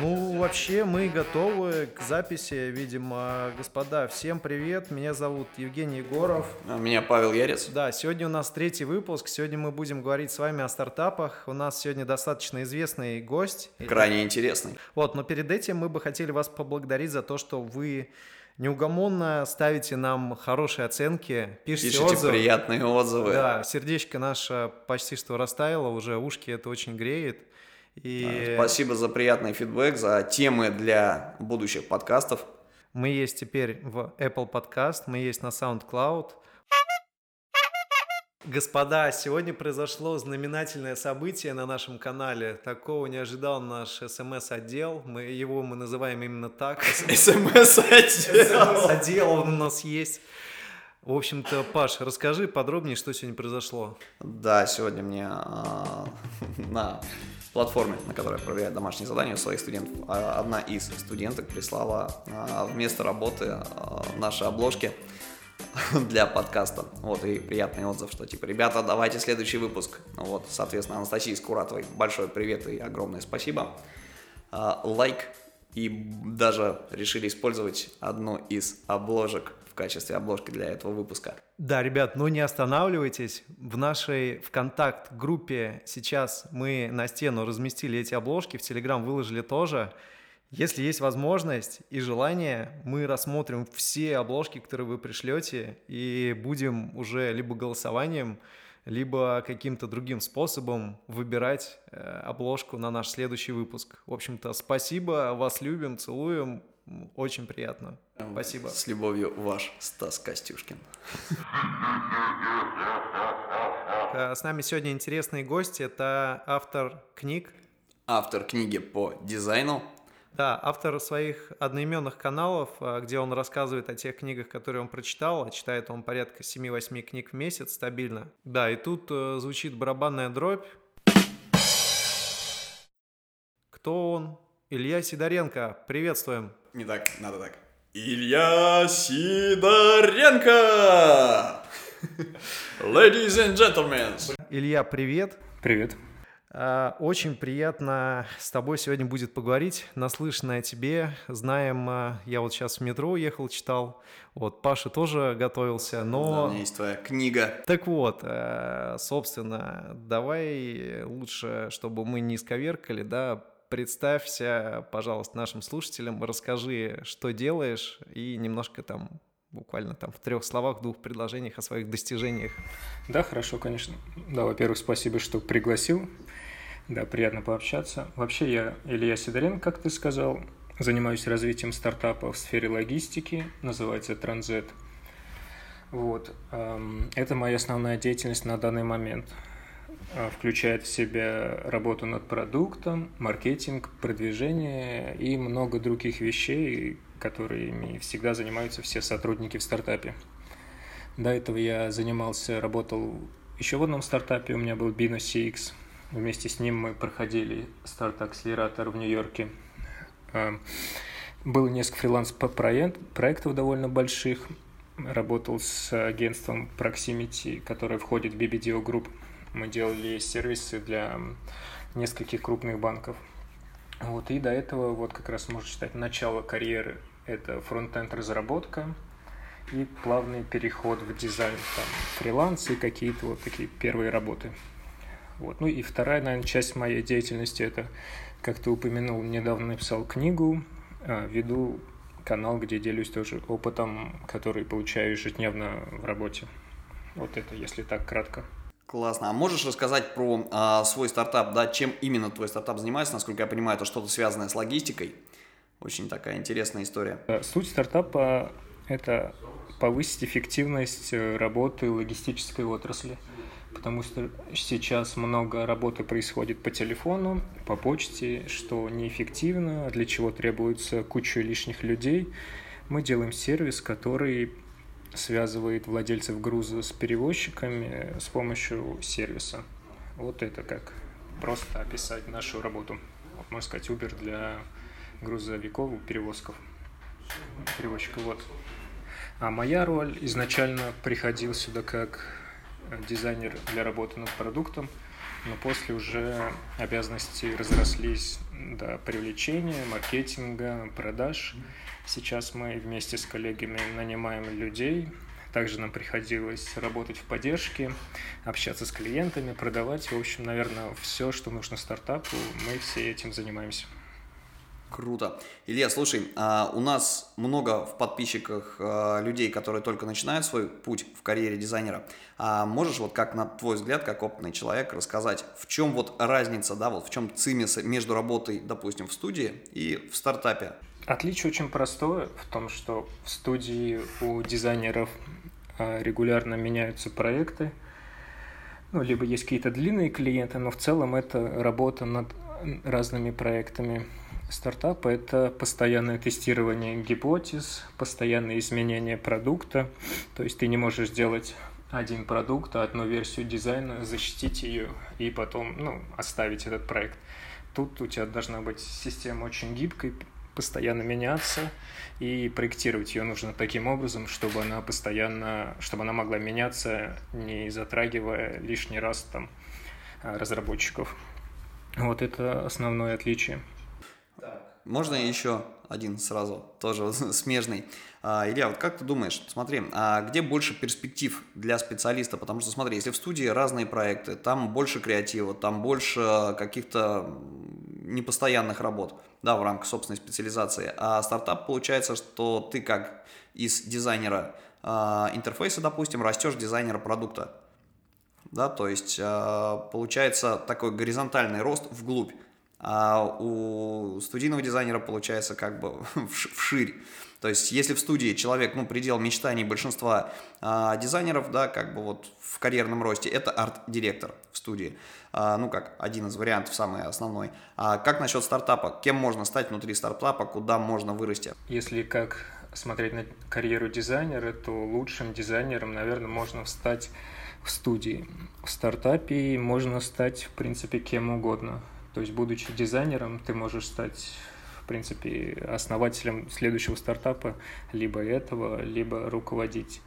Ну, вообще, мы готовы к записи, видимо. Господа, всем привет. Меня зовут Евгений Егоров. А Меня Павел Ярец. Да, сегодня у нас третий выпуск. Сегодня мы будем говорить с вами о стартапах. У нас сегодня достаточно известный гость. Крайне интересный. Вот, но перед этим мы бы хотели вас поблагодарить за то, что вы неугомонно ставите нам хорошие оценки, пишите, Пишите отзывы. приятные отзывы. Да, сердечко наше почти что растаяло, уже ушки это очень греет. И Спасибо за приятный фидбэк, за темы для будущих подкастов. мы есть теперь в Apple Podcast, мы есть на SoundCloud. Господа, сегодня произошло знаменательное событие на нашем канале. Такого не ожидал наш смс-отдел. Мы, его мы называем именно так. СМС-отдел. Отдел у нас есть. В общем-то, Паш, расскажи подробнее, что сегодня произошло. Да, сегодня мне а, на платформе, на которой я проверяю домашние задания у своих студентов, а, одна из студенток прислала а, вместо работы а, наши обложки для подкаста. Вот, и приятный отзыв, что типа, ребята, давайте следующий выпуск. Вот, соответственно, Анастасии Скуратовой большой привет и огромное спасибо. Лайк. И даже решили использовать одну из обложек качестве обложки для этого выпуска. Да, ребят, ну не останавливайтесь. В нашей ВКонтакт-группе сейчас мы на стену разместили эти обложки, в Телеграм выложили тоже. Если есть возможность и желание, мы рассмотрим все обложки, которые вы пришлете, и будем уже либо голосованием, либо каким-то другим способом выбирать э, обложку на наш следующий выпуск. В общем-то, спасибо, вас любим, целуем, очень приятно. Спасибо. С любовью, ваш Стас Костюшкин. Э, С нами сегодня интересные гости. Это автор книг, Автор книги по дизайну. да, автор своих одноименных каналов, э, где он рассказывает о тех книгах, которые он прочитал. А Читает он порядка 7-8 книг в месяц стабильно. Да, и тут э, звучит барабанная дробь. Кто он? Илья Сидоренко. Приветствуем. Не так, надо так. Илья Сидоренко! Ladies and gentlemen! Илья, привет. Привет. А, Очень приятно с тобой сегодня будет поговорить. Наслышанное о тебе. Знаем, а, я вот сейчас в метро ехал, читал. Вот, Паша тоже готовился, Да, у но... меня есть твоя книга. Так вот, э, собственно, давай лучше, чтобы мы не исковеркали, да, представься, пожалуйста, нашим слушателям, расскажи, что делаешь, и немножко там, буквально там в трех словах, двух предложениях о своих достижениях. Да, хорошо, конечно. Да, во-первых, спасибо, что пригласил. Да, приятно пообщаться. Вообще, я Илья Сидоренко, как ты сказал, занимаюсь развитием стартапа в сфере логистики, называется Транзит. Вот. эм, Это моя основная деятельность на данный момент. Э, Включает в себя работу над продуктом, маркетинг, продвижение и много других вещей, которыми всегда занимаются все сотрудники в стартапе. До этого я занимался, работал еще в одном стартапе, у меня был Bino CX. Вместе с ним мы проходили старт-акселератор в Нью-Йорке. Эм, Было несколько фриланс-проектов довольно больших. Работал с агентством Proximity, которое входит в BBDO Group. Мы делали сервисы для нескольких крупных банков. Вот, и до этого вот как раз можно считать начало карьеры – это front-end разработка, и плавный переход в дизайн, там, фриланс и какие-то вот такие первые работы. Вот. Ну и вторая, наверное, часть моей деятельности – это, как ты упомянул, недавно написал книгу, а, веду канал, где делюсь тоже опытом, который получаю ежедневно в работе. Вот это, если так кратко. Классно. А можешь рассказать про а, свой стартап, да, чем именно твой стартап занимается? Насколько я понимаю, это что-то связанное с логистикой. Очень такая интересная история. Э, Суть стартапа – это повысить эффективность э, работы логистической отрасли, потому что сейчас много работы происходит по телефону, по почте, что неэффективно, для чего требуется куча лишних людей. Мы делаем сервис, который связывает владельцев груза с перевозчиками с помощью сервиса. Вот это как просто описать нашу работу. Можно сказать, Uber для грузовиков, перевозков, перевозчиков. Вот. А моя роль изначально приходил сюда как дизайнер для работы над продуктом. но после уже обязанности разрослись до привлечения, маркетинга, продаж. Сейчас мы вместе с коллегами нанимаем людей, также нам приходилось работать в поддержке, общаться с клиентами, продавать. В общем, наверное, все, что нужно стартапу, мы все этим занимаемся. Круто. Илья, слушай, а у нас много в подписчиках а, людей, которые только начинают свой путь в карьере дизайнера. А можешь вот как на твой взгляд, как опытный человек, рассказать, в чем вот разница, да, вот в чем цимис между работой, допустим, в студии и в стартапе? Отличие очень простое в том, что в студии у дизайнеров а, регулярно меняются проекты, ну, либо есть какие-то длинные клиенты, но в целом это работа над разными проектами стартапа. Это постоянное тестирование гипотез, постоянное изменение продукта. То есть ты не можешь сделать один продукт, одну версию дизайна, защитить ее и потом ну, оставить этот проект. Тут у тебя должна быть система очень гибкой, постоянно меняться, и проектировать ее нужно таким образом, чтобы она постоянно, чтобы она могла меняться, не затрагивая лишний раз там а, разработчиков. Вот это основное отличие. Можно еще один сразу, тоже смежный. А, Илья, вот как ты думаешь, смотри, а где больше перспектив для специалиста? Потому что, смотри, если в студии разные проекты, там больше креатива, там больше каких-то непостоянных работ, да, в рамках собственной специализации. А стартап получается, что ты как из дизайнера э, интерфейса, допустим, растешь дизайнера продукта. Да, то есть э, получается такой горизонтальный рост вглубь. А у студийного дизайнера получается как бы вширь. То есть, если в студии человек, ну, предел мечтаний большинства а, дизайнеров, да, как бы вот в карьерном росте, это арт-директор в студии. А, ну, как один из вариантов, самый основной. А как насчет стартапа? Кем можно стать внутри стартапа? Куда можно вырасти? Если как смотреть на карьеру дизайнера, то лучшим дизайнером, наверное, можно стать в студии. В стартапе можно стать, в принципе, кем угодно. То есть, будучи дизайнером, ты можешь стать в принципе, основателем следующего стартапа, либо этого, либо руководить,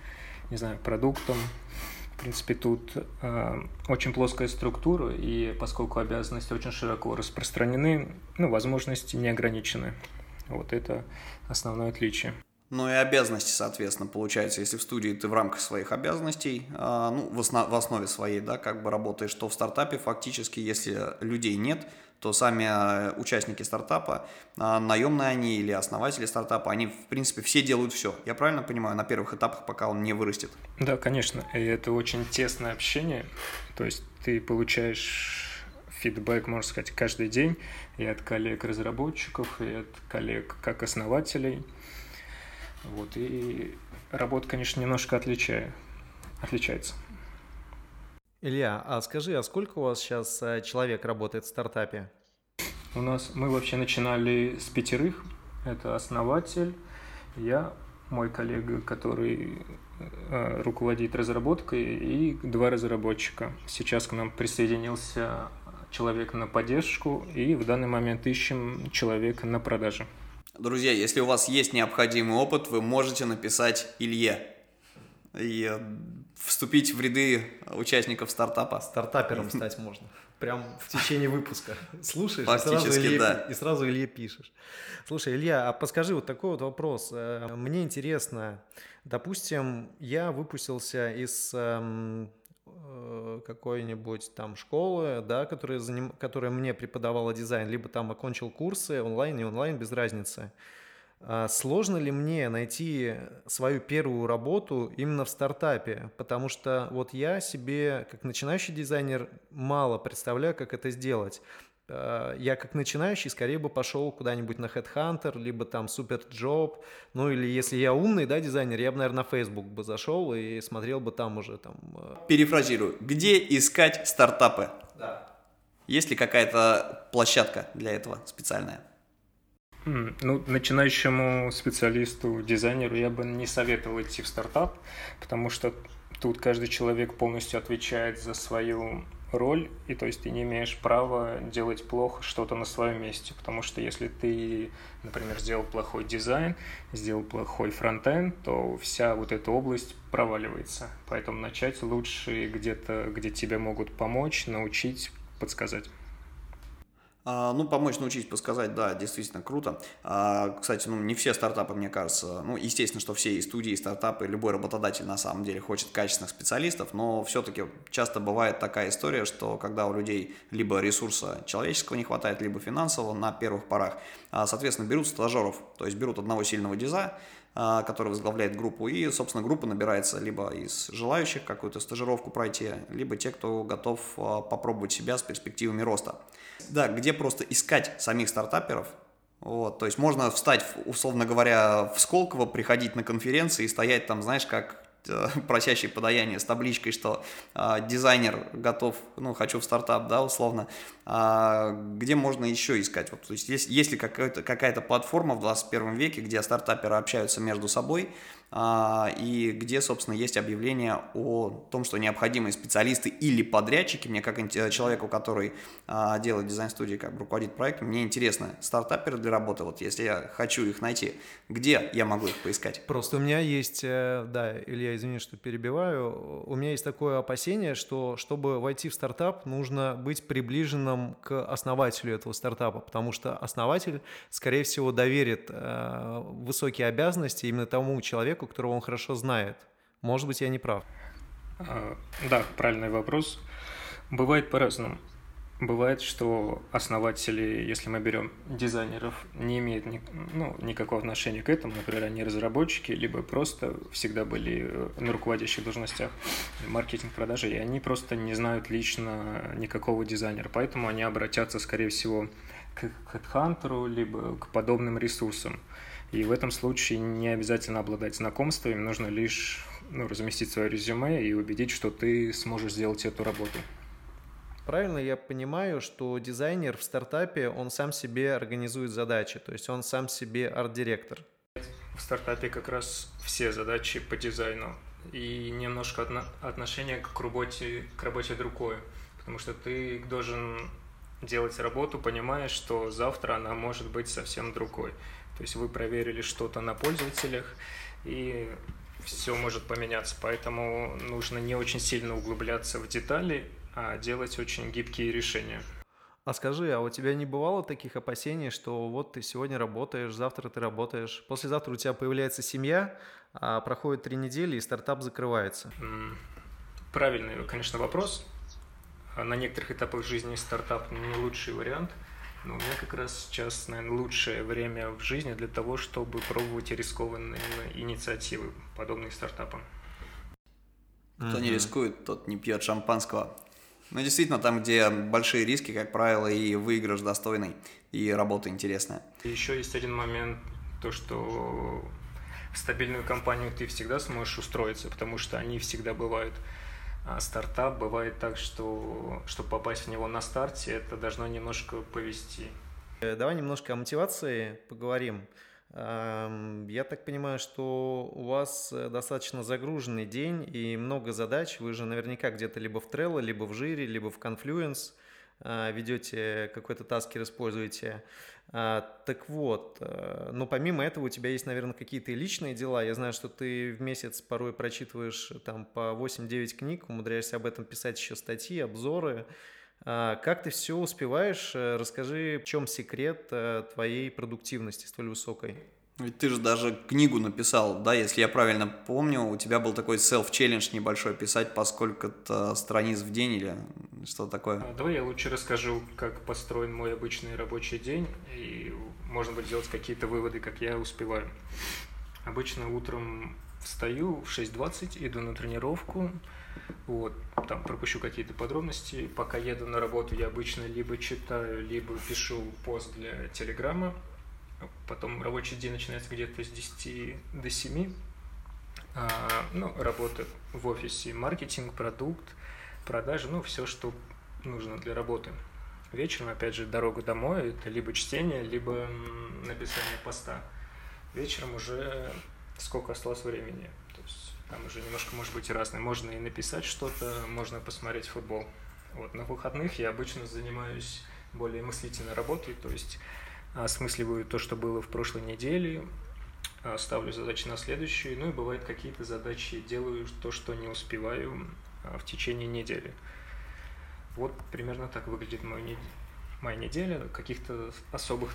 не знаю, продуктом. В принципе, тут э, очень плоская структура, и поскольку обязанности очень широко распространены, ну, возможности не ограничены. Вот это основное отличие. Ну и обязанности, соответственно, получается, если в студии ты в рамках своих обязанностей, э, ну, в, основ, в основе своей, да, как бы работаешь, то в стартапе фактически, если людей нет, то сами э, участники стартапа, а, наемные они или основатели стартапа, они, в принципе, все делают все. Я правильно понимаю, на первых этапах, пока он не вырастет? Да, конечно. И это очень тесное общение. То есть ты получаешь фидбэк, можно сказать, каждый день и от коллег-разработчиков, и от коллег как основателей. Вот, и работа, конечно, немножко отличает, отличается. Илья, а скажи, а сколько у вас сейчас э, человек работает в стартапе? У нас мы вообще начинали с пятерых. Это основатель, я, мой коллега, который э, руководит разработкой, и два разработчика. Сейчас к нам присоединился человек на поддержку, и в данный момент ищем человека на продаже. Друзья, если у вас есть необходимый опыт, вы можете написать Илье и э, вступить в ряды участников стартапа. Стартапером стать можно. Прям в течение выпуска. Слушаешь, и сразу, Илье, да. и сразу Илье пишешь. Слушай, Илья, а подскажи вот такой вот вопрос. Э, мне интересно, допустим, я выпустился из эм, какой-нибудь там школы, да, которая, заним... которая мне преподавала дизайн, либо там окончил курсы онлайн и онлайн, без разницы. А сложно ли мне найти свою первую работу именно в стартапе? Потому что вот я себе, как начинающий дизайнер, мало представляю, как это сделать. А, я как начинающий скорее бы пошел куда-нибудь на Headhunter, либо там Superjob, ну или если я умный, да, дизайнер, я бы, наверное, на Facebook бы зашел и смотрел бы там уже там... А, Перефразирую. Где искать стартапы? Да. Есть ли какая-то площадка для этого специальная? Ну, начинающему специалисту, дизайнеру я бы не советовал идти в стартап, потому что тут каждый человек полностью отвечает за свою роль, и то есть ты не имеешь права делать плохо что-то на своем месте, потому что если ты, например, сделал плохой дизайн, сделал плохой фронтенд, то вся вот эта область проваливается. Поэтому начать лучше где-то, где тебе могут помочь, научить подсказать. А, ну, помочь научить подсказать, да, действительно круто. А, кстати, ну, не все стартапы, мне кажется, ну, естественно, что все и студии, и стартапы, любой работодатель на самом деле хочет качественных специалистов, но все-таки часто бывает такая история, что когда у людей либо ресурса человеческого не хватает, либо финансового на первых порах, а, соответственно, берут стажеров, то есть берут одного сильного диза, который возглавляет группу, и, собственно, группа набирается либо из желающих какую-то стажировку пройти, либо те, кто готов попробовать себя с перспективами роста да, где просто искать самих стартаперов, вот, то есть можно встать, условно говоря, в Сколково, приходить на конференции и стоять там, знаешь, как э, просящий подаяние с табличкой, что э, дизайнер готов, ну, хочу в стартап, да, условно, а, где можно еще искать? Вот, то есть есть, есть ли какая-то какая платформа в 21 веке, где стартаперы общаются между собой, и где, собственно, есть объявление о том, что необходимые специалисты или подрядчики, мне как человеку, который а, делает дизайн-студии, как бы руководит проектом, мне интересно, стартаперы для работы, вот если я хочу их найти, где я могу их поискать? Просто у меня есть, э, да, Илья, извини, что перебиваю, у меня есть такое опасение, что чтобы войти в стартап, нужно быть приближенным к основателю этого стартапа, потому что основатель, скорее всего, доверит э, высокие обязанности именно тому человеку, человеку, которого он хорошо знает. Может быть, я не прав. А, да, правильный вопрос. Бывает по-разному. Бывает, что основатели, если мы берем дизайнеров, не имеют ни, ну, никакого отношения к этому, например, они разработчики, либо просто всегда были э, на руководящих должностях маркетинг, продажи, и они просто не знают лично никакого дизайнера, поэтому они обратятся, скорее всего, к HeadHunter, либо к подобным ресурсам. И в этом случае не обязательно обладать знакомствами, нужно лишь ну, разместить свое резюме и убедить, что ты сможешь сделать эту работу. Правильно я понимаю, что дизайнер в стартапе, он сам себе организует задачи, то есть он сам себе арт-директор. В стартапе как раз все задачи по дизайну и немножко отно- отношение к работе, к работе другое, потому что ты должен делать работу, понимая, что завтра она может быть совсем другой. То есть вы проверили что-то на пользователях, и все может поменяться. Поэтому нужно не очень сильно углубляться в детали, а делать очень гибкие решения. А скажи, а у тебя не бывало таких опасений, что вот ты сегодня работаешь, завтра ты работаешь, послезавтра у тебя появляется семья, а проходит три недели и стартап закрывается? Правильный, конечно, вопрос. На некоторых этапах жизни стартап не лучший вариант – но у меня как раз сейчас, наверное, лучшее время в жизни для того, чтобы пробовать рискованные инициативы, подобные стартапам. Кто mm-hmm. не рискует, тот не пьет шампанского. Ну, действительно, там, где большие риски, как правило, и выигрыш достойный, и работа интересная. Еще есть один момент, то, что в стабильную компанию ты всегда сможешь устроиться, потому что они всегда бывают стартап бывает так, что чтобы попасть в него на старте, это должно немножко повести. Э, давай немножко о мотивации поговорим. Я так понимаю, что у вас э, достаточно загруженный день и много задач. Вы же наверняка где-то либо в Trello, либо в Жире, либо в Confluence а, ведете какой-то таскер, используете. А, так вот, э, но помимо этого у тебя есть, наверное, какие-то личные дела. Я знаю, что ты в месяц порой прочитываешь там по 8-9 книг, умудряешься об этом писать еще статьи, обзоры. А, как ты все успеваешь? Э, расскажи, в чем секрет э, твоей продуктивности столь высокой? Ведь ты же даже книгу написал, да, если я правильно помню, у тебя был такой self-челлендж небольшой писать по сколько-то страниц в день или что такое? А, давай я лучше расскажу, как построен мой обычный рабочий день, и можно будет сделать какие-то выводы, как я успеваю. Обычно утром встаю в 6.20, иду на тренировку, вот, там пропущу какие-то подробности. Пока еду на работу, я обычно либо читаю, либо пишу пост для Телеграма, Потом рабочий день начинается где-то с 10 до 7. А, ну, работа в офисе, маркетинг, продукт, продажи, ну, все, что нужно для работы. Вечером, опять же, дорога домой, это либо чтение, либо написание поста. Вечером уже сколько осталось времени. То есть там уже немножко может быть разное. Можно и написать что-то, можно посмотреть футбол. Вот на выходных я обычно занимаюсь более мыслительной работой, то есть осмысливаю то, что было в прошлой неделе, а, ставлю задачи на следующую, ну и бывает какие-то задачи делаю то, что не успеваю а, в течение недели. Вот примерно так выглядит мой не... моя неделя. Каких-то особых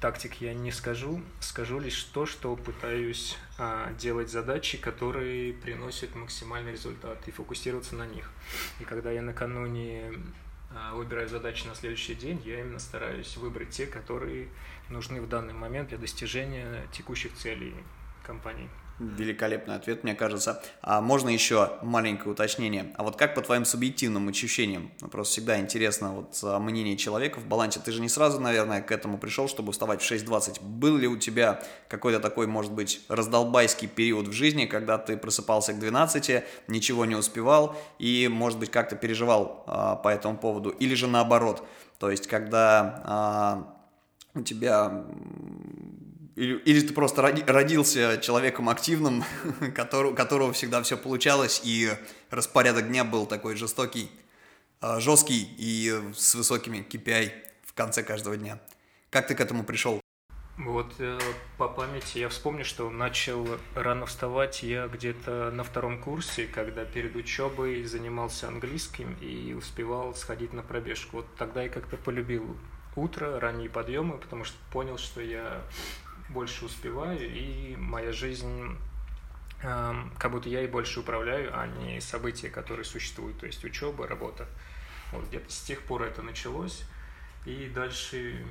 тактик я не скажу. Скажу лишь то, что пытаюсь а, делать задачи, которые приносят максимальный результат и фокусироваться на них. И когда я накануне выбираю задачи на следующий день, я именно стараюсь выбрать те, которые нужны в данный момент для достижения текущих целей компании. Великолепный ответ, мне кажется. А можно еще маленькое уточнение? А вот как по твоим субъективным ощущениям? Просто всегда интересно вот а, мнение человека в балансе. Ты же не сразу, наверное, к этому пришел, чтобы вставать в 6.20. Был ли у тебя какой-то такой, может быть, раздолбайский период в жизни, когда ты просыпался к 12, ничего не успевал и, может быть, как-то переживал а, по этому поводу? Или же наоборот? То есть, когда а, у тебя или, или ты просто родился человеком активным, который, которого всегда все получалось, и распорядок дня был такой жестокий, а, жесткий и с высокими KPI в конце каждого дня. Как ты к этому пришел? Вот э, по памяти я вспомню, что начал рано вставать я где-то на втором курсе, когда перед учебой занимался английским и успевал сходить на пробежку. Вот тогда я как-то полюбил утро, ранние подъемы, потому что понял, что я больше успеваю, и моя жизнь э, как будто я и больше управляю, а не события, которые существуют, то есть учеба, работа. Вот где-то с тех пор это началось, и дальше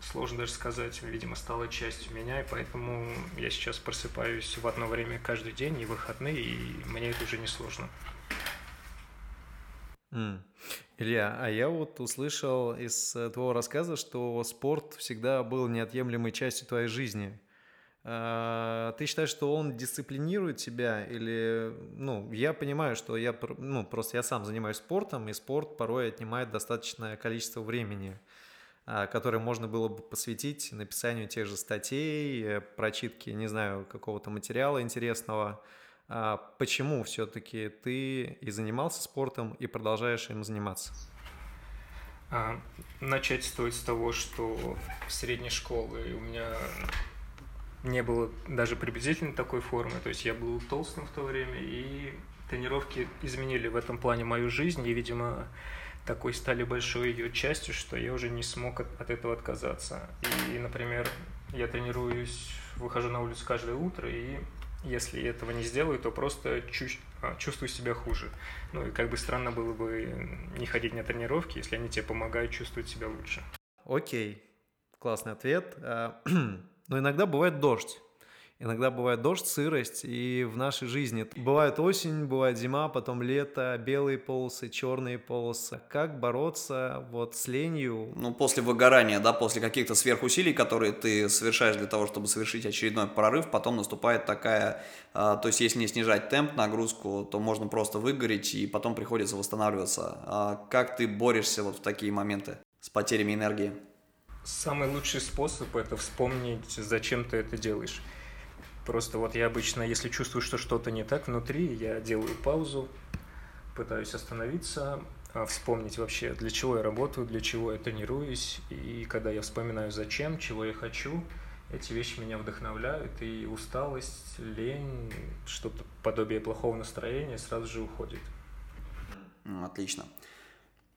сложно даже сказать, видимо, стало частью меня, и поэтому я сейчас просыпаюсь в одно время каждый день, и выходные, и мне это уже не сложно. Mm. Илья, а я вот услышал из э, твоего рассказа, что спорт всегда был неотъемлемой частью твоей жизни. А, ты считаешь, что он дисциплинирует тебя или, ну, я понимаю, что я, ну, просто я сам занимаюсь спортом, и спорт порой отнимает достаточное количество времени, а, которое можно было бы посвятить написанию тех же статей, э, прочитке, не знаю, какого-то материала интересного. А почему все-таки ты и занимался спортом, и продолжаешь им заниматься? А, начать стоит с того, что в средней школе у меня не было даже приблизительно такой формы. То есть я был толстым в то время, и тренировки изменили в этом плане мою жизнь, и, видимо, такой стали большой ее частью, что я уже не смог от, от этого отказаться. И, например, я тренируюсь, выхожу на улицу каждое утро, и если этого не сделаю, то просто а, чувствую себя хуже. Ну и как бы странно было бы не ходить на тренировки, если они тебе помогают чувствовать себя лучше. Окей, классный ответ. А, но иногда бывает дождь. Иногда бывает дождь, сырость, и в нашей жизни бывает осень, бывает зима, потом лето, белые полосы, черные полосы. Как бороться вот с ленью? Ну, после выгорания, да, после каких-то сверхусилий, которые ты совершаешь для того, чтобы совершить очередной прорыв, потом наступает такая, а, то есть если не снижать темп, нагрузку, то можно просто выгореть, и потом приходится восстанавливаться. А как ты борешься вот в такие моменты с потерями энергии? Самый лучший способ – это вспомнить, зачем ты это делаешь. Просто вот я обычно, если чувствую, что что-то не так внутри, я делаю паузу, пытаюсь остановиться, а, вспомнить вообще, для чего я работаю, для чего я тренируюсь. И когда я вспоминаю, зачем, чего я хочу, эти вещи меня вдохновляют, и усталость, лень, что-то подобие плохого настроения сразу же уходит. Отлично.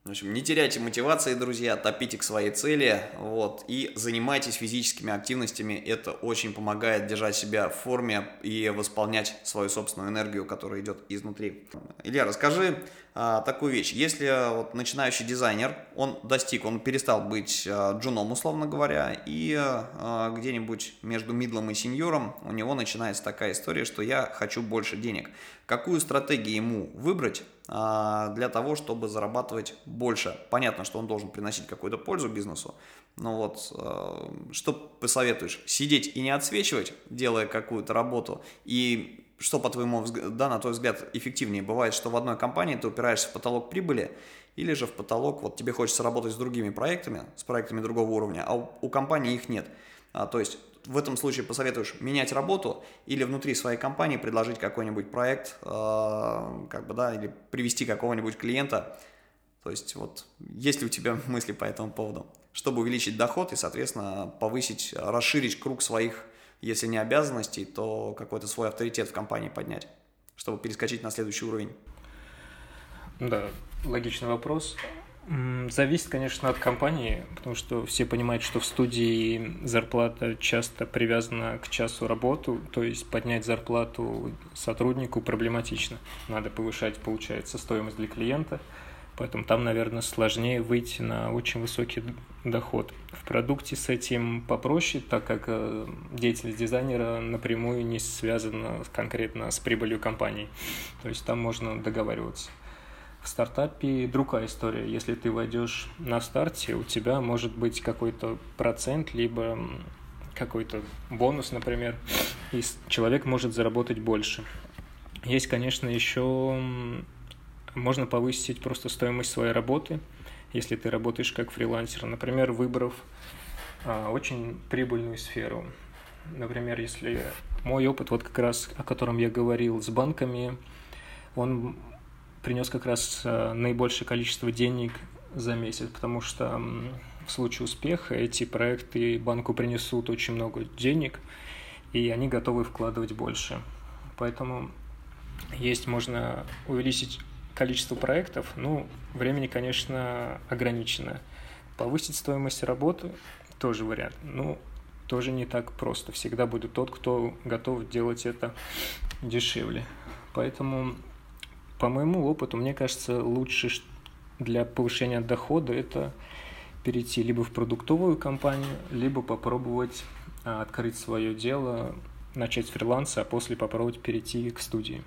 В общем, не теряйте мотивации, друзья, топите к своей цели, вот, и занимайтесь физическими активностями, это очень помогает держать себя в форме и восполнять свою собственную энергию, которая идет изнутри. Илья, расскажи а, такую вещь, если вот начинающий дизайнер, он достиг, он перестал быть а, джуном, условно говоря, и а, где-нибудь между мидлом и сеньором у него начинается такая история, что я хочу больше денег. Какую стратегию ему выбрать, а, для того, чтобы зарабатывать больше. Понятно, что он должен приносить какую-то пользу бизнесу, но вот а, что посоветуешь? Сидеть и не отсвечивать, делая какую-то работу, и что, по твоему да, на твой взгляд, эффективнее? Бывает, что в одной компании ты упираешься в потолок прибыли, или же в потолок, вот тебе хочется работать с другими проектами, с проектами другого уровня, а у, у компании их нет. А, то есть в этом случае посоветуешь менять работу или внутри своей компании предложить какой-нибудь проект, э, как бы, да, или привести какого-нибудь клиента. То есть вот есть ли у тебя мысли по этому поводу? Чтобы увеличить доход и, соответственно, повысить, расширить круг своих, если не обязанностей, то какой-то свой авторитет в компании поднять, чтобы перескочить на следующий уровень. Да, логичный вопрос. Зависит, конечно, от компании, потому что все понимают, что в студии зарплата часто привязана к часу работы, то есть поднять зарплату сотруднику проблематично. Надо повышать, получается, стоимость для клиента, поэтому там, наверное, сложнее выйти на очень высокий доход. В продукте с этим попроще, так как э, деятельность дизайнера напрямую не связана конкретно с прибылью компании, то есть там можно договариваться. В стартапе другая история. Если ты войдешь на старте, у тебя может быть какой-то процент, либо какой-то бонус, например, и человек может заработать больше. Есть, конечно, еще можно повысить просто стоимость своей работы, если ты работаешь как фрилансер, например, выбрав а, очень прибыльную сферу. Например, если мой опыт, вот как раз о котором я говорил с банками, он принес как раз э, наибольшее количество денег за месяц, потому что в случае успеха эти проекты банку принесут очень много денег, и они готовы вкладывать больше. Поэтому есть можно увеличить количество проектов, ну, времени, конечно, ограничено. Повысить стоимость работы тоже вариант. Ну, тоже не так просто. Всегда будет тот, кто готов делать это дешевле. Поэтому по моему опыту, мне кажется, лучше для повышения дохода это перейти либо в продуктовую компанию, либо попробовать а, открыть свое дело, начать фриланса, а после попробовать перейти к студии.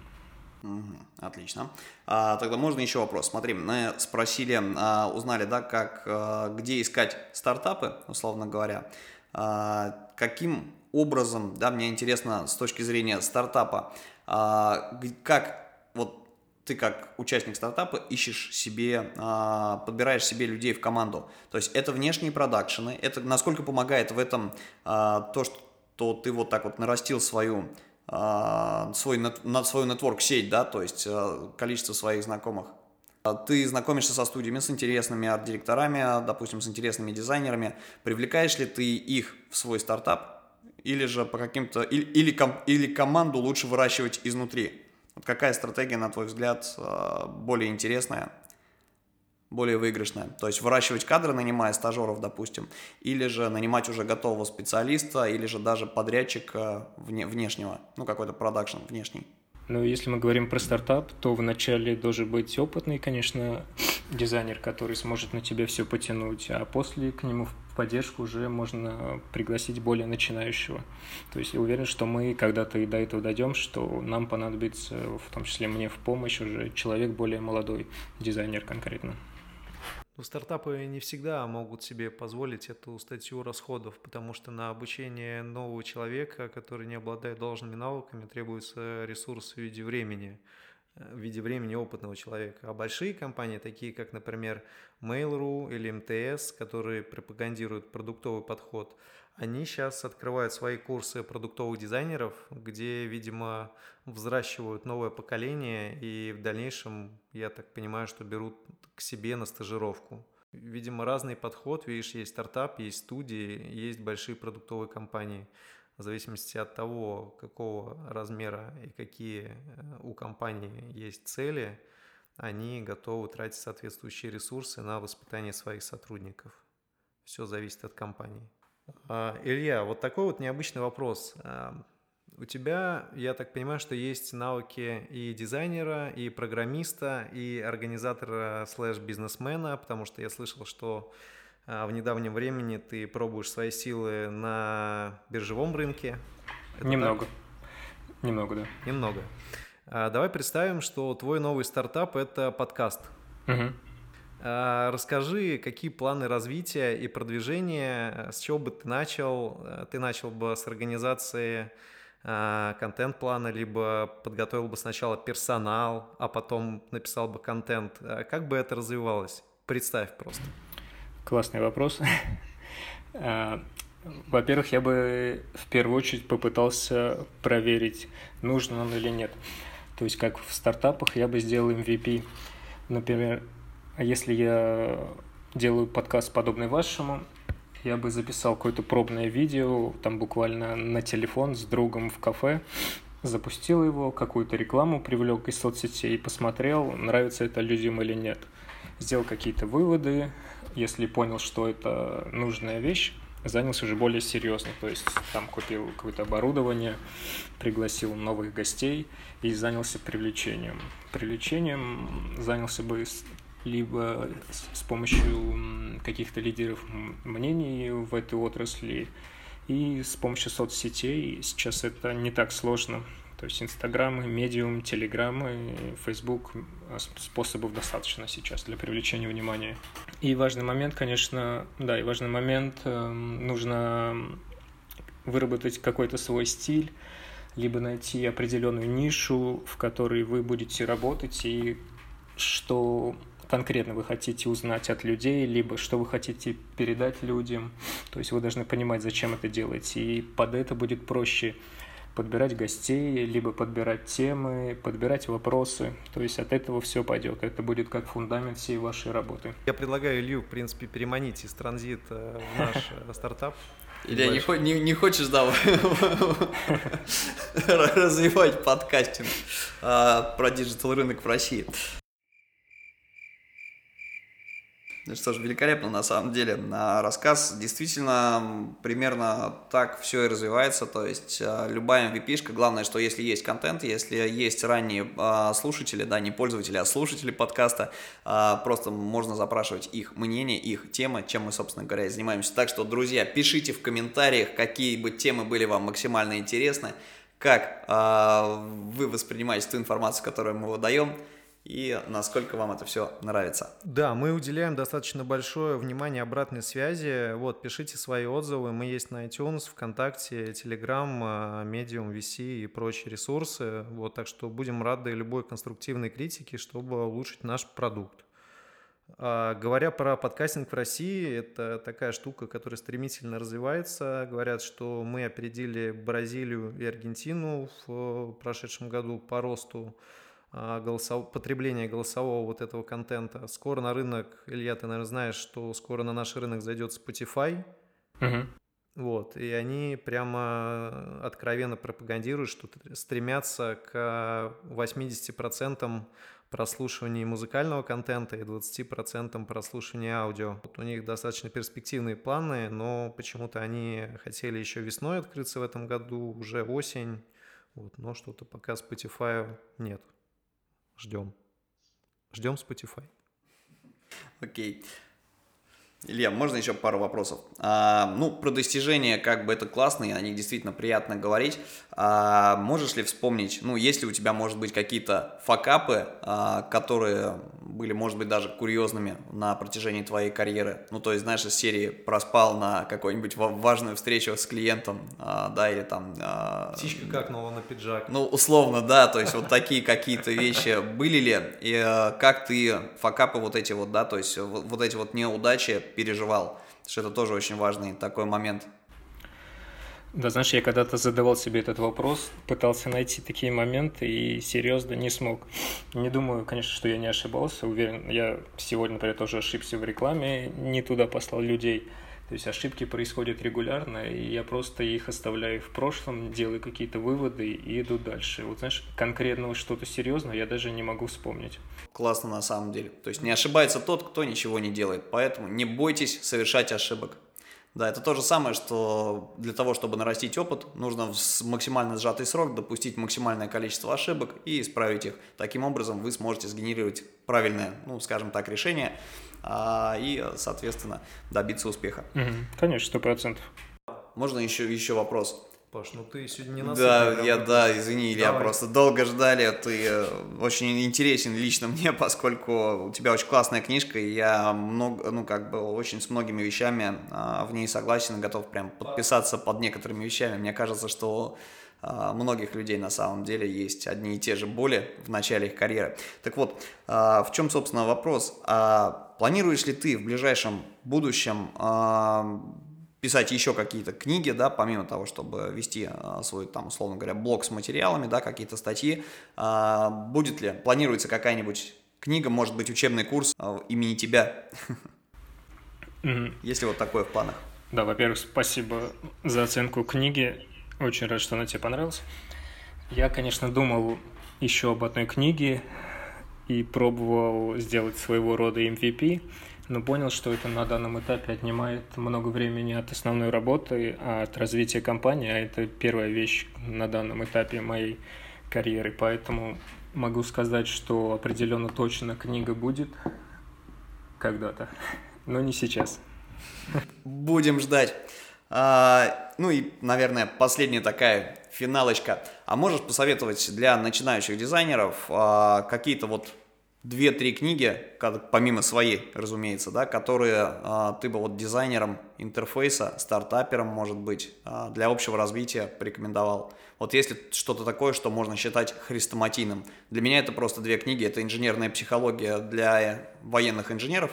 Угу, отлично. А, тогда можно еще вопрос. Смотри, мы спросили, а, узнали, да, как, а, где искать стартапы, условно говоря. А, каким образом, да, мне интересно с точки зрения стартапа, а, как ты как участник стартапа ищешь себе, а, подбираешь себе людей в команду. То есть это внешние продакшены, это насколько помогает в этом а, то, что ты вот так вот нарастил свою а, свой, на свою нетворк-сеть, да, то есть количество своих знакомых. Ты знакомишься со студиями, с интересными арт-директорами, допустим, с интересными дизайнерами. Привлекаешь ли ты их в свой стартап? Или же по каким-то... Или, или, или команду лучше выращивать изнутри? Вот какая стратегия, на твой взгляд, э, более интересная, более выигрышная? То есть выращивать кадры, нанимая стажеров, допустим, или же нанимать уже готового специалиста, или же даже подрядчика вне, внешнего, ну какой-то продакшн внешний? Ну, если мы говорим про стартап, то вначале должен быть опытный, конечно, дизайнер, который сможет на тебя все потянуть, а после к нему поддержку уже можно пригласить более начинающего. То есть я уверен, что мы когда-то и до этого дойдем, что нам понадобится, в том числе мне в помощь, уже человек более молодой, дизайнер конкретно. Ну, стартапы не всегда могут себе позволить эту статью расходов, потому что на обучение нового человека, который не обладает должными навыками, требуется ресурс в виде времени, в виде времени опытного человека. А большие компании, такие как, например, Mail.ru или МТС, которые пропагандируют продуктовый подход, они сейчас открывают свои курсы продуктовых дизайнеров, где, видимо, взращивают новое поколение и в дальнейшем, я так понимаю, что берут к себе на стажировку. Видимо, разный подход. Видишь, есть стартап, есть студии, есть большие продуктовые компании. В зависимости от того, какого размера и какие э, у компании есть цели, они готовы тратить соответствующие ресурсы на воспитание своих сотрудников. Все зависит от компании. А, Илья, вот такой вот необычный вопрос. А, у тебя, я так понимаю, что есть навыки и дизайнера, и программиста, и организатора слэш-бизнесмена, потому что я слышал, что в недавнем времени ты пробуешь свои силы на биржевом рынке. Это Немного. Так? Немного, да. Немного. Давай представим, что твой новый стартап – это подкаст. Угу. А, расскажи, какие планы развития и продвижения, с чего бы ты начал? Ты начал бы с организации а, контент-плана, либо подготовил бы сначала персонал, а потом написал бы контент. А как бы это развивалось? Представь просто. Классный вопрос. Во-первых, я бы в первую очередь попытался проверить, нужно он или нет. То есть, как в стартапах, я бы сделал MVP. Например, а если я делаю подкаст подобный вашему, я бы записал какое-то пробное видео, там буквально на телефон с другом в кафе, запустил его, какую-то рекламу привлек из соцсетей, посмотрел, нравится это людям или нет. сделал какие-то выводы, если понял, что это нужная вещь, занялся уже более серьезно, то есть там купил какое-то оборудование, пригласил новых гостей и занялся привлечением. Привлечением занялся бы либо с помощью каких-то лидеров мнений в этой отрасли, и с помощью соцсетей. Сейчас это не так сложно. То есть Инстаграмы, Медиум, Телеграмы, Фейсбук способов достаточно сейчас для привлечения внимания. И важный момент, конечно, да, и важный момент, э, нужно выработать какой-то свой стиль, либо найти определенную нишу, в которой вы будете работать, и что конкретно вы хотите узнать от людей, либо что вы хотите передать людям. То есть вы должны понимать, зачем это делаете, и под это будет проще подбирать гостей, либо подбирать темы, подбирать вопросы. То есть от этого все пойдет. Это будет как фундамент всей вашей работы. Я предлагаю Илью, в принципе, переманить из транзита в наш э, стартап. Илья, не, не, не хочешь, да, развивать подкастинг а, про digital рынок в России? Ну что ж, великолепно на самом деле. Рассказ действительно примерно так все и развивается. То есть а, любая MVP -шка, главное, что если есть контент, если есть ранние а, слушатели, да, не пользователи, а слушатели подкаста, а, просто можно запрашивать их мнение, их темы, чем мы, собственно говоря, и занимаемся. Так что, друзья, пишите в комментариях, какие бы темы были вам максимально интересны, как вы воспринимаете ту информацию, которую мы выдаем и насколько вам это все нравится. Да, мы уделяем достаточно большое внимание обратной связи. Вот, пишите свои отзывы. Мы есть на iTunes, ВКонтакте, Telegram, Medium, VC и прочие ресурсы. Вот, так что будем рады любой конструктивной критике, чтобы улучшить наш продукт. А, говоря про подкастинг в России, это такая штука, которая стремительно развивается. Говорят, что мы опередили Бразилию и Аргентину в прошедшем году по росту голосов... потребления голосового вот этого контента. Скоро на рынок, Илья, ты, наверное, знаешь, что скоро на наш рынок зайдет Spotify. Угу. Вот, и они прямо откровенно пропагандируют, что стремятся к 80% прослушивания музыкального контента и 20% прослушивания аудио. Вот у них достаточно перспективные планы, но почему-то они хотели еще весной открыться в этом году, уже осень, вот, но что-то пока Spotify нет. Ждем. Ждем Spotify. Окей. Okay. Илья, можно еще пару вопросов? А, ну, про достижения, как бы это классно, и о них действительно приятно говорить. А, можешь ли вспомнить, ну, есть ли у тебя, может быть, какие-то факапы, а, которые были, может быть, даже курьезными на протяжении твоей карьеры? Ну, то есть, знаешь, из серии проспал на какую-нибудь важную встречу с клиентом, а, да, или там... А, Птичка какнула на пиджак. Ну, условно, да, то есть вот такие какие-то вещи были ли? И а, как ты факапы вот эти вот, да, то есть вот эти вот неудачи переживал, что это тоже очень важный такой момент. Да, знаешь, я когда-то задавал себе этот вопрос, пытался найти такие моменты и серьезно не смог. Не думаю, конечно, что я не ошибался, уверен, я сегодня, например, тоже ошибся в рекламе, не туда послал людей. То есть ошибки происходят регулярно, и я просто их оставляю в прошлом, делаю какие-то выводы и иду дальше. Вот знаешь, конкретного что-то серьезного я даже не могу вспомнить. Классно на самом деле. То есть не ошибается тот, кто ничего не делает. Поэтому не бойтесь совершать ошибок. Да, это то же самое, что для того, чтобы нарастить опыт, нужно в максимально сжатый срок допустить максимальное количество ошибок и исправить их. Таким образом вы сможете сгенерировать правильное, ну, скажем так, решение, и, соответственно, добиться успеха. Угу, конечно, сто процентов. Можно еще, еще вопрос? Паш, ну ты сегодня не Да, я, да, извини, Илья, просто долго ждали, ты э, очень интересен лично мне, поскольку у тебя очень классная книжка, и я много, ну, как бы, очень с многими вещами а, в ней согласен и готов прям подписаться под некоторыми вещами. Мне кажется, что а, многих людей на самом деле есть одни и те же боли в начале их карьеры. Так вот, а, в чем, собственно, вопрос? А, планируешь ли ты в ближайшем будущем писать еще какие-то книги, да, помимо того, чтобы вести свой, там, условно говоря, блог с материалами, да, какие-то статьи, будет ли, планируется какая-нибудь книга, может быть, учебный курс имени тебя? Mm-hmm. Есть ли вот такое в планах? Да, во-первых, спасибо за оценку книги. Очень рад, что она тебе понравилась. Я, конечно, думал еще об одной книге, и пробовал сделать своего рода MVP, но понял, что это на данном этапе отнимает много времени от основной работы, а от развития компании, а это первая вещь на данном этапе моей карьеры, поэтому могу сказать, что определенно точно книга будет когда-то, но не сейчас. Будем ждать. А, ну и, наверное, последняя такая финалочка. А можешь посоветовать для начинающих дизайнеров а, какие-то вот две-три книги, помимо своей, разумеется, да, которые а, ты бы вот дизайнером интерфейса, стартапером, может быть, а, для общего развития порекомендовал. Вот если что-то такое, что можно считать хрестоматийным. Для меня это просто две книги. Это «Инженерная психология для военных инженеров»,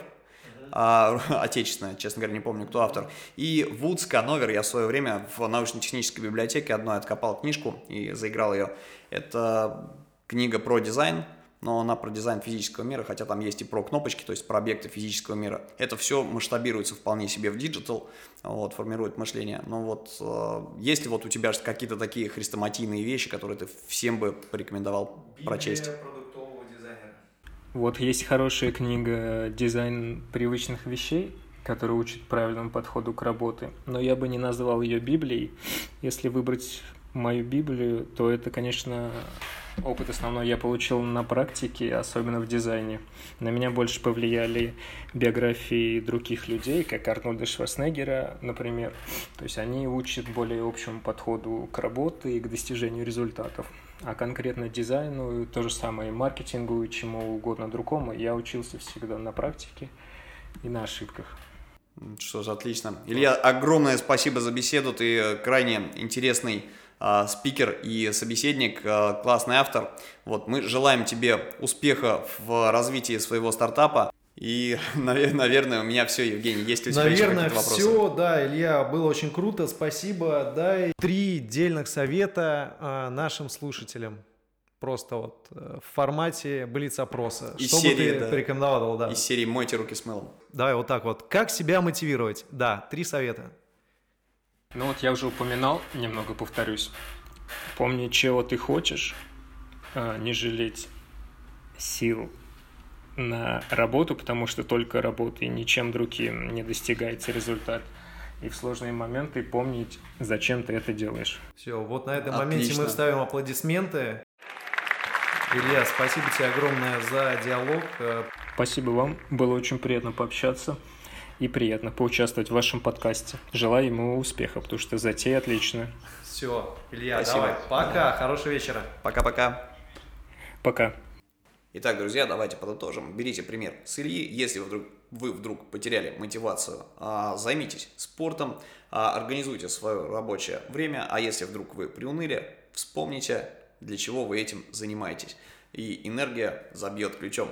а, отечественная, честно говоря, не помню, кто автор. И Вудсон, Коновер, я в свое время в научно-технической библиотеке одной откопал книжку и заиграл ее. Это книга про дизайн, но она про дизайн физического мира, хотя там есть и про кнопочки, то есть про объекты физического мира. Это все масштабируется вполне себе в digital, вот, формирует мышление. Но вот э, есть ли вот у тебя какие-то такие хрестоматийные вещи, которые ты всем бы порекомендовал Библия прочесть? Вот есть хорошая книга «Дизайн привычных вещей», которая учит правильному подходу к работе, но я бы не назвал ее Библией. Если выбрать мою Библию, то это, конечно, опыт основной я получил на практике, особенно в дизайне. На меня больше повлияли биографии других людей, как Арнольда Шварценеггера, например. То есть они учат более общему подходу к работе и к достижению результатов. А конкретно дизайну, то же самое маркетингу и чему угодно другому, я учился всегда на практике и на ошибках. Что ж, отлично. Илья, огромное спасибо за беседу. Ты крайне интересный спикер и собеседник, а, классный автор. Вот, мы желаем тебе успеха в развитии своего стартапа. И, наверное, у меня все, Евгений. Есть ли у тебя наверное, еще вопросы? все, да, Илья, было очень круто, спасибо. Дай три дельных совета а, нашим слушателям. Просто вот э, в формате блиц-опроса. Из Что серии, бы ты да. порекомендовал, да? Из серии «Мойте руки с мылом». Давай вот так вот. Как себя мотивировать? Да, три совета. Ну вот я уже упоминал, немного повторюсь. Помни, чего ты хочешь, не жалеть сил на работу, потому что только работой, ничем другим не достигается результат. И в сложные моменты помнить, зачем ты это делаешь. Все, вот на этом Отлично. моменте мы вставим аплодисменты. Илья, спасибо тебе огромное за диалог. Спасибо вам, было очень приятно пообщаться и приятно поучаствовать в вашем подкасте. Желаю ему успеха, потому что затея отличная. Все, Илья, Спасибо. давай. Пока, хорошего вечера. Пока-пока. Пока. Итак, друзья, давайте подытожим. Берите пример с Ильи. Если вы вдруг, вы вдруг потеряли мотивацию, а, займитесь спортом, а, организуйте свое рабочее время. А если вдруг вы приуныли, вспомните, для чего вы этим занимаетесь. И энергия забьет ключом.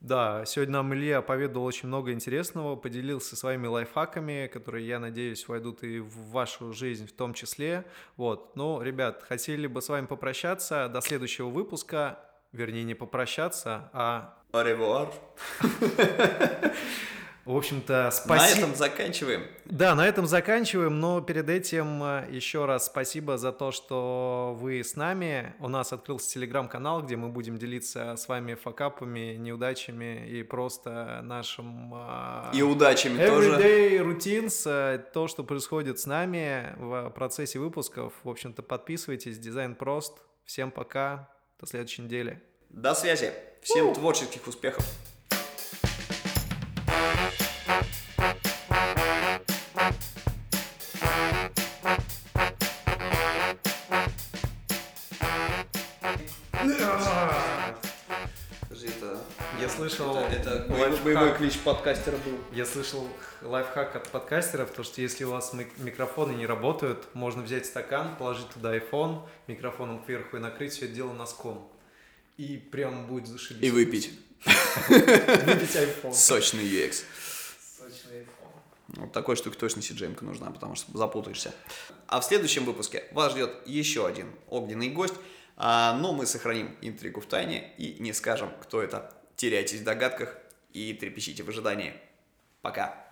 Да, сегодня нам Илья поведал очень много интересного, поделился своими лайфхаками, которые, я надеюсь, войдут и в вашу жизнь в том числе. Вот, ну, ребят, хотели бы с вами попрощаться до следующего выпуска, вернее, не попрощаться, а... Аревуар. В общем-то, На спасибо. этом заканчиваем. Да, на этом заканчиваем, но перед этим э, еще раз спасибо за то, что вы с нами. У нас открылся телеграм-канал, где мы будем делиться с вами факапами, неудачами и просто нашим... э, И удачами тоже. Everyday routines, э, то, что происходит с нами в процессе выпусков. В общем-то, подписывайтесь, дизайн прост. Всем пока, до следующей недели. До связи. Всем творческих успехов. Клич подкастера был. Я слышал лайфхак от подкастеров, то что если у вас мик- микрофоны не работают, можно взять стакан, положить туда iPhone, микрофоном кверху и накрыть все это дело носком. И прям будет зашибись. И выпить. Выпить iPhone. Сочный UX. Сочный iPhone. Вот такой штуки точно cgm нужна, потому что запутаешься. А в следующем выпуске вас ждет еще один огненный гость, а, но мы сохраним интригу в тайне и не скажем, кто это. Теряйтесь в догадках и трепещите в ожидании. Пока.